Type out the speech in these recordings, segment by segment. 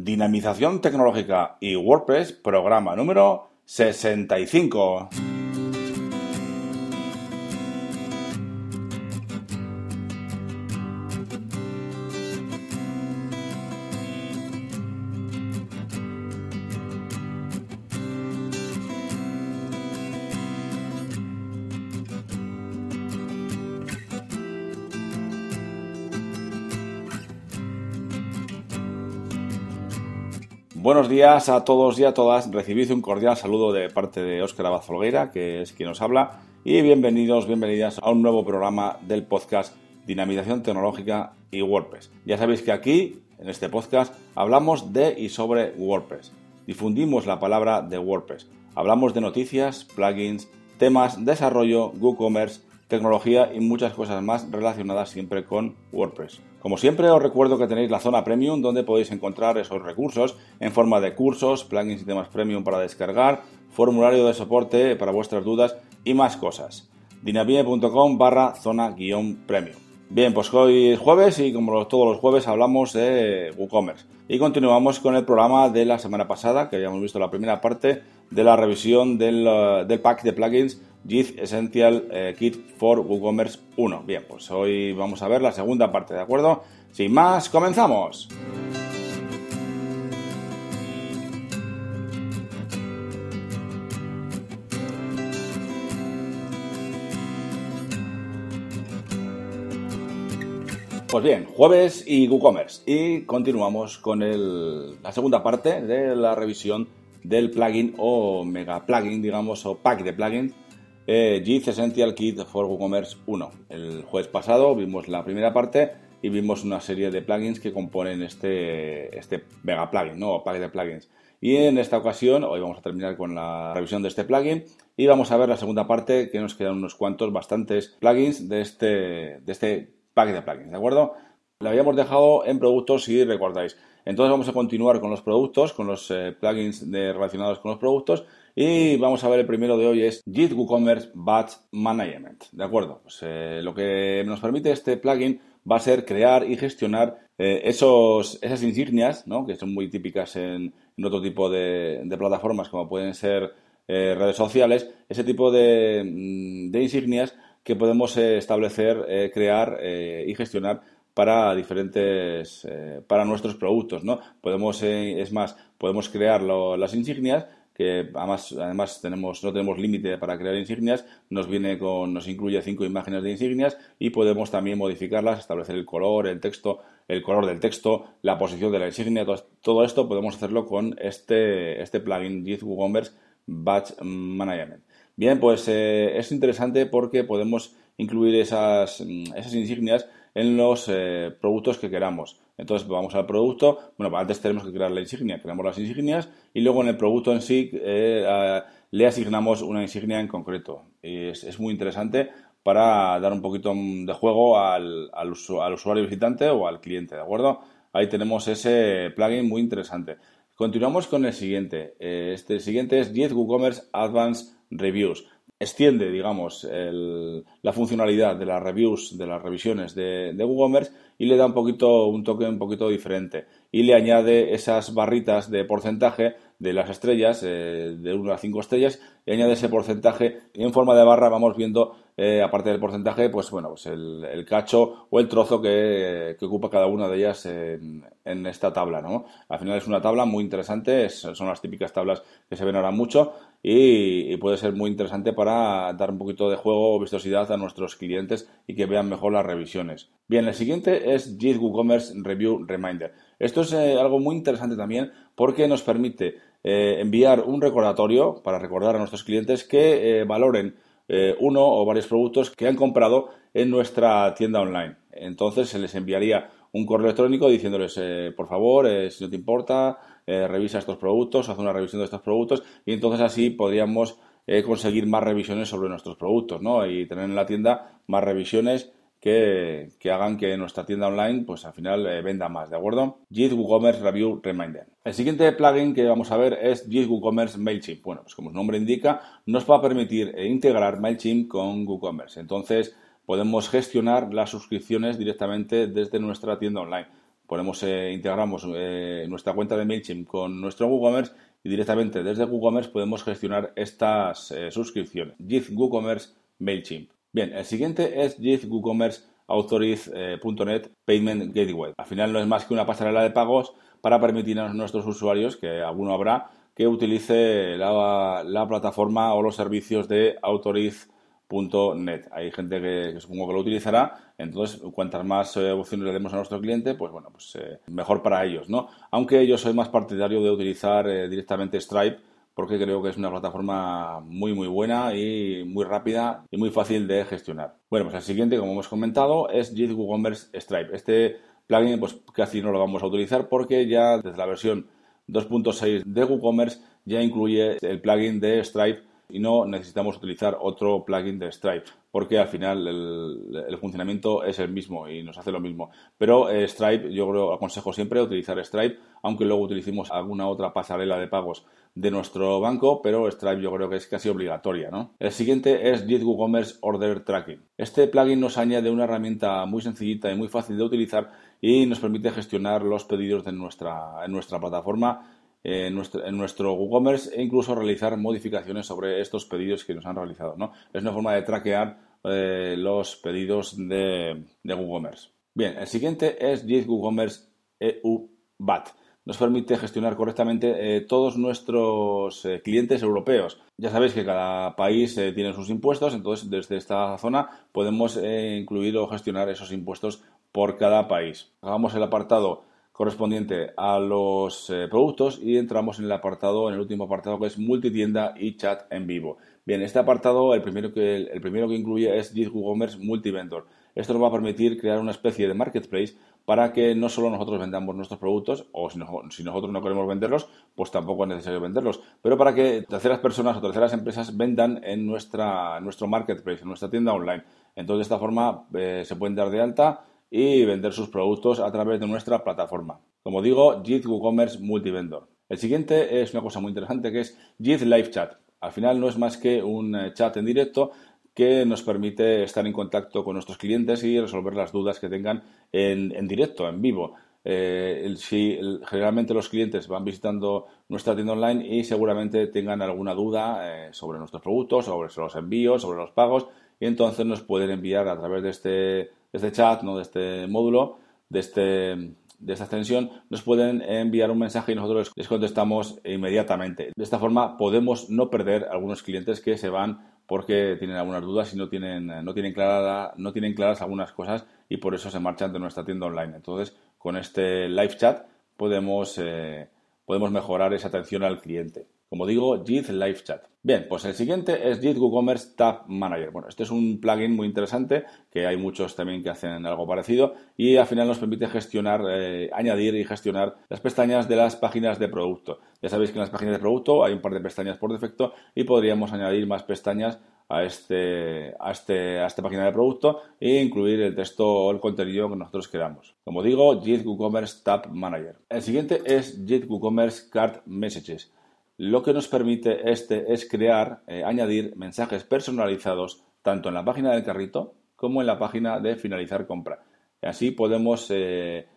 Dinamización tecnológica y WordPress, programa número 65. Buenos días a todos y a todas. Recibid un cordial saludo de parte de Óscar Abad que es quien nos habla, y bienvenidos, bienvenidas a un nuevo programa del podcast Dinamización Tecnológica y WordPress. Ya sabéis que aquí, en este podcast, hablamos de y sobre WordPress. Difundimos la palabra de WordPress. Hablamos de noticias, plugins, temas, desarrollo, WooCommerce, tecnología y muchas cosas más relacionadas siempre con WordPress. Como siempre os recuerdo que tenéis la zona premium donde podéis encontrar esos recursos en forma de cursos, plugins y temas premium para descargar, formulario de soporte para vuestras dudas y más cosas. dinamie.com barra zona guion premium. Bien, pues hoy es jueves y como todos los jueves hablamos de WooCommerce. Y continuamos con el programa de la semana pasada, que habíamos visto la primera parte de la revisión del, eh, del pack de plugins JIT Essential eh, Kit for WooCommerce 1. Bien, pues hoy vamos a ver la segunda parte, ¿de acuerdo? Sin más, comenzamos. Pues bien, jueves y WooCommerce. Y continuamos con la segunda parte de la revisión del plugin o mega plugin, digamos, o pack de plugins eh, Essential Kit for WooCommerce 1. El jueves pasado vimos la primera parte y vimos una serie de plugins que componen este, este mega plugin, ¿no? O de plugins. Y en esta ocasión, hoy vamos a terminar con la revisión de este plugin y vamos a ver la segunda parte, que nos quedan unos cuantos, bastantes plugins de este, de este pack de plugins, ¿de acuerdo? Lo habíamos dejado en productos, si recordáis. Entonces vamos a continuar con los productos, con los eh, plugins relacionados con los productos y vamos a ver el primero de hoy es Git WooCommerce Batch Management. ¿De acuerdo? Pues, eh, lo que nos permite este plugin va a ser crear y gestionar eh, esos, esas insignias, ¿no? que son muy típicas en, otro tipo de, plataformas como pueden ser redes sociales, ese tipo de, mm, de insignias que podemos establecer, crear y gestionar para diferentes, para nuestros productos, ¿no? Podemos, es más, podemos crear las insignias que además, además tenemos, no tenemos límite para crear insignias, nos viene con, nos incluye cinco imágenes de insignias y podemos también modificarlas, establecer el color, el texto, el color del texto, la posición de la insignia, todo, esto podemos hacerlo con este, este plugin Git WooCommerce Batch Management. Bien, pues eh, es interesante porque podemos incluir esas, esas insignias en los eh, productos que queramos. Entonces vamos al producto, bueno, antes tenemos que crear la insignia, creamos las insignias y luego en el producto en sí eh, le asignamos una insignia en concreto. Y es, muy interesante para dar un poquito de juego al, al, usuario visitante o al cliente, ¿de acuerdo? Ahí tenemos ese plugin muy interesante. Continuamos con el siguiente. Eh, este siguiente es 10 WooCommerce Advanced Reviews extiende, digamos, la funcionalidad de las reviews, de las revisiones de, de, WooCommerce y le da un poquito, un toque un poquito diferente. Y le añade esas barritas de porcentaje de las estrellas, eh, de 1 a 5 estrellas, y añade ese porcentaje y en forma de barra vamos viendo, eh, aparte del porcentaje, pues bueno, pues el, cacho o el trozo que, ocupa cada una de ellas en, esta tabla, ¿no? Al final es una tabla muy interesante, son las típicas tablas que se ven ahora mucho y, puede ser muy interesante para dar un poquito de juego o vistosidad a nuestros clientes y que vean mejor las revisiones. Bien, el siguiente es Git WooCommerce Review Reminder. Esto es eh, algo muy interesante también porque nos permite eh, enviar un recordatorio para recordar a nuestros clientes que eh, valoren uno o varios productos que han comprado en nuestra tienda online. Entonces se les enviaría un correo electrónico diciéndoles, por favor, si no te importa, revisa estos productos, haz una revisión de estos productos y entonces así podríamos conseguir más revisiones sobre nuestros productos ¿no? y tener en la tienda más revisiones que, hagan que nuestra tienda online, pues al final eh, venda más, ¿de acuerdo? Git WooCommerce Review Reminder. El siguiente plugin que vamos a ver es Git WooCommerce MailChimp. Bueno, pues como su nombre indica, nos va a permitir eh, integrar MailChimp con WooCommerce. Entonces, podemos gestionar las suscripciones directamente desde nuestra tienda online. Ponemos, integramos nuestra cuenta de MailChimp con nuestro WooCommerce y directamente desde WooCommerce podemos gestionar estas suscripciones. JIT WooCommerce MailChimp. Bien, el siguiente es JIT WooCommerce Authorize.net Payment Gateway. Al final no es más que una pasarela de pagos para permitir a nuestros usuarios, que alguno habrá, que utilice la, plataforma o los servicios de autoriz.net. Hay gente que, supongo que lo utilizará, entonces cuantas más eh, opciones le demos a nuestro cliente, pues bueno, pues eh, mejor para ellos, ¿no? Aunque yo soy más partidario de utilizar eh, directamente Stripe porque creo que es una plataforma muy muy buena y muy rápida y muy fácil de gestionar. Bueno, pues el siguiente, como hemos comentado, es JIT WooCommerce Stripe. Este plugin pues casi no lo vamos a utilizar porque ya desde la versión 2.6 de WooCommerce ya incluye el plugin de Stripe y no necesitamos utilizar otro plugin de Stripe porque al final el, funcionamiento es el mismo y nos hace lo mismo. Pero eh, Stripe, yo creo, aconsejo siempre utilizar Stripe, aunque luego utilicemos alguna otra pasarela de pagos de nuestro banco, pero Stripe yo creo que es casi obligatoria. ¿no? El siguiente es JIT WooCommerce Order Tracking. Este plugin nos añade una herramienta muy sencillita y muy fácil de utilizar y nos permite gestionar los pedidos de nuestra, en nuestra plataforma en nuestro, en WooCommerce e incluso realizar modificaciones sobre estos pedidos que nos han realizado. ¿no? Es una forma de traquear eh, los pedidos de, de, WooCommerce. Bien, el siguiente es JIT WooCommerce EU BAT. Nos permite gestionar correctamente eh, todos nuestros eh, clientes europeos. Ya sabéis que cada país tiene sus impuestos, entonces desde esta zona podemos incluir o gestionar esos impuestos por cada país. Hagamos el apartado correspondiente a los eh, productos y entramos en el apartado, en el último apartado que es multitienda y chat en vivo. Bien, este apartado, el primero que, el primero que incluye es JIT WooCommerce Multivendor. Esto nos va a permitir crear una especie de marketplace para que no solo nosotros vendamos nuestros productos, o si, si, nosotros no queremos venderlos, pues tampoco es necesario venderlos, pero para que terceras personas o terceras empresas vendan en, nuestra, nuestro marketplace, en nuestra tienda online. Entonces, de esta forma eh, se pueden dar de alta y vender sus productos a través de nuestra plataforma. Como digo, JIT WooCommerce Multivendor. El siguiente es una cosa muy interesante que es JIT Live Chat. Al final no es más que un eh, chat en directo que nos permite estar en contacto con nuestros clientes y resolver las dudas que tengan en, directo, en vivo. Eh, si generalmente los clientes van visitando nuestra tienda online y seguramente tengan alguna duda eh, sobre nuestros productos, sobre los envíos, sobre los pagos, y entonces nos pueden enviar a través de este de este chat, ¿no? de este módulo, de, este, de esta extensión, nos pueden enviar un mensaje y nosotros les contestamos inmediatamente. De esta forma podemos no perder algunos clientes que se van porque tienen algunas dudas y no tienen, no tienen, clara, no tienen claras algunas cosas y por eso se marchan de nuestra tienda online. Entonces, con este live chat podemos, eh, podemos mejorar esa atención al cliente. Como digo, JIT Live Chat. Bien, pues el siguiente es JIT WooCommerce Tab Manager. Bueno, este es un plugin muy interesante, que hay muchos también que hacen algo parecido, y al final nos permite gestionar, eh, añadir y gestionar las pestañas de las páginas de producto. Ya sabéis que en las páginas de producto hay un par de pestañas por defecto y podríamos añadir más pestañas a, este, a, este, a esta página de producto e incluir el texto o el contenido que nosotros queramos. Como digo, JIT WooCommerce Tab Manager. El siguiente es JIT WooCommerce Card Messages. Lo que nos permite este es crear, eh, añadir mensajes personalizados tanto en la página del carrito como en la página de finalizar compra. Así podemos eh,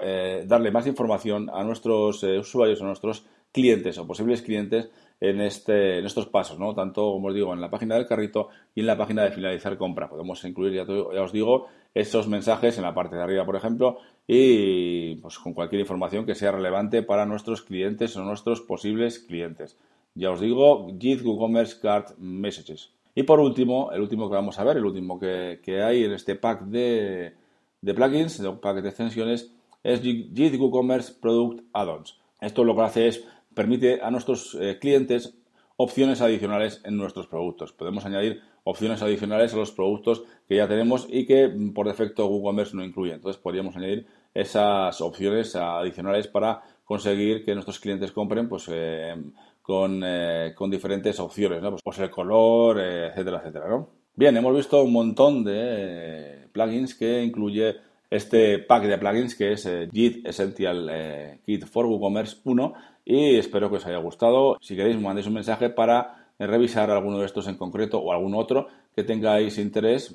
eh, darle más información a nuestros usuarios, a nuestros clientes o posibles clientes en, este, en estos pasos, ¿no? tanto como os digo en la página del carrito y en la página de finalizar compra. Podemos incluir, ya, ya os digo, esos mensajes en la parte de arriba, por ejemplo, y pues con cualquier información que sea relevante para nuestros clientes o nuestros posibles clientes. Ya os digo, JIT WooCommerce Card Messages. Y por último, el último que vamos a ver, el último que, hay en este pack de, de plugins, de pack de extensiones, es JIT WooCommerce Product Add-ons. Esto lo que hace es permite a nuestros eh, clientes opciones adicionales en nuestros productos. Podemos añadir opciones adicionales a los productos que ya tenemos y que mm, por defecto WooCommerce no incluye. Entonces podríamos añadir esas opciones adicionales para conseguir que nuestros clientes compren pues, eh, con, eh, con, diferentes opciones, ¿no? pues, el color, etcétera, etcétera. Bien, hemos visto un montón de plugins que incluye este pack de plugins que es JIT Essential Kit for WooCommerce 1 y espero que os haya gustado. Si queréis, me mandéis un mensaje para revisar alguno de estos en concreto o algún otro que tengáis interés,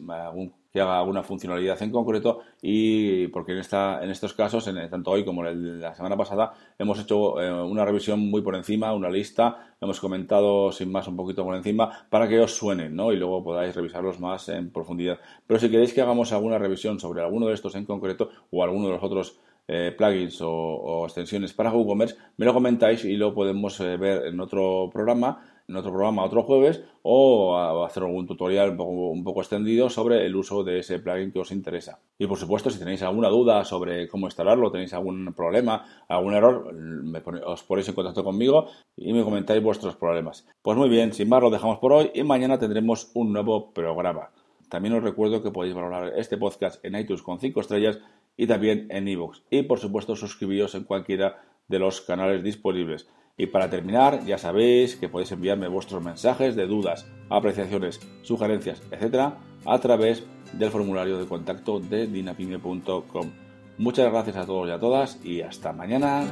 que haga alguna funcionalidad en concreto y porque en, esta, en estos casos, en, tanto hoy como en la semana pasada, hemos hecho eh, una revisión muy por encima, una lista, hemos comentado sin más un poquito por encima para que os suenen ¿no? y luego podáis revisarlos más en profundidad. Pero si queréis que hagamos alguna revisión sobre alguno de estos en concreto o alguno de los otros eh, plugins o, extensiones para WooCommerce, me lo comentáis y lo podemos eh, ver en otro programa, en otro programa otro jueves o hacer algún tutorial un poco, un poco, extendido sobre el uso de ese plugin que os interesa. Y por supuesto, si tenéis alguna duda sobre cómo instalarlo, tenéis algún problema, algún error, os ponéis en contacto conmigo y me comentáis vuestros problemas. Pues muy bien, sin más lo dejamos por hoy y mañana tendremos un nuevo programa. También os recuerdo que podéis valorar este podcast en iTunes con 5 estrellas y también en iVoox. Y por supuesto suscribiros en cualquiera de los canales disponibles. Y para terminar, ya sabéis que podéis enviarme vuestros mensajes de dudas, apreciaciones, sugerencias, etcétera, a través del formulario de contacto de dinapime.com. Muchas gracias a todos y a todas y hasta mañana.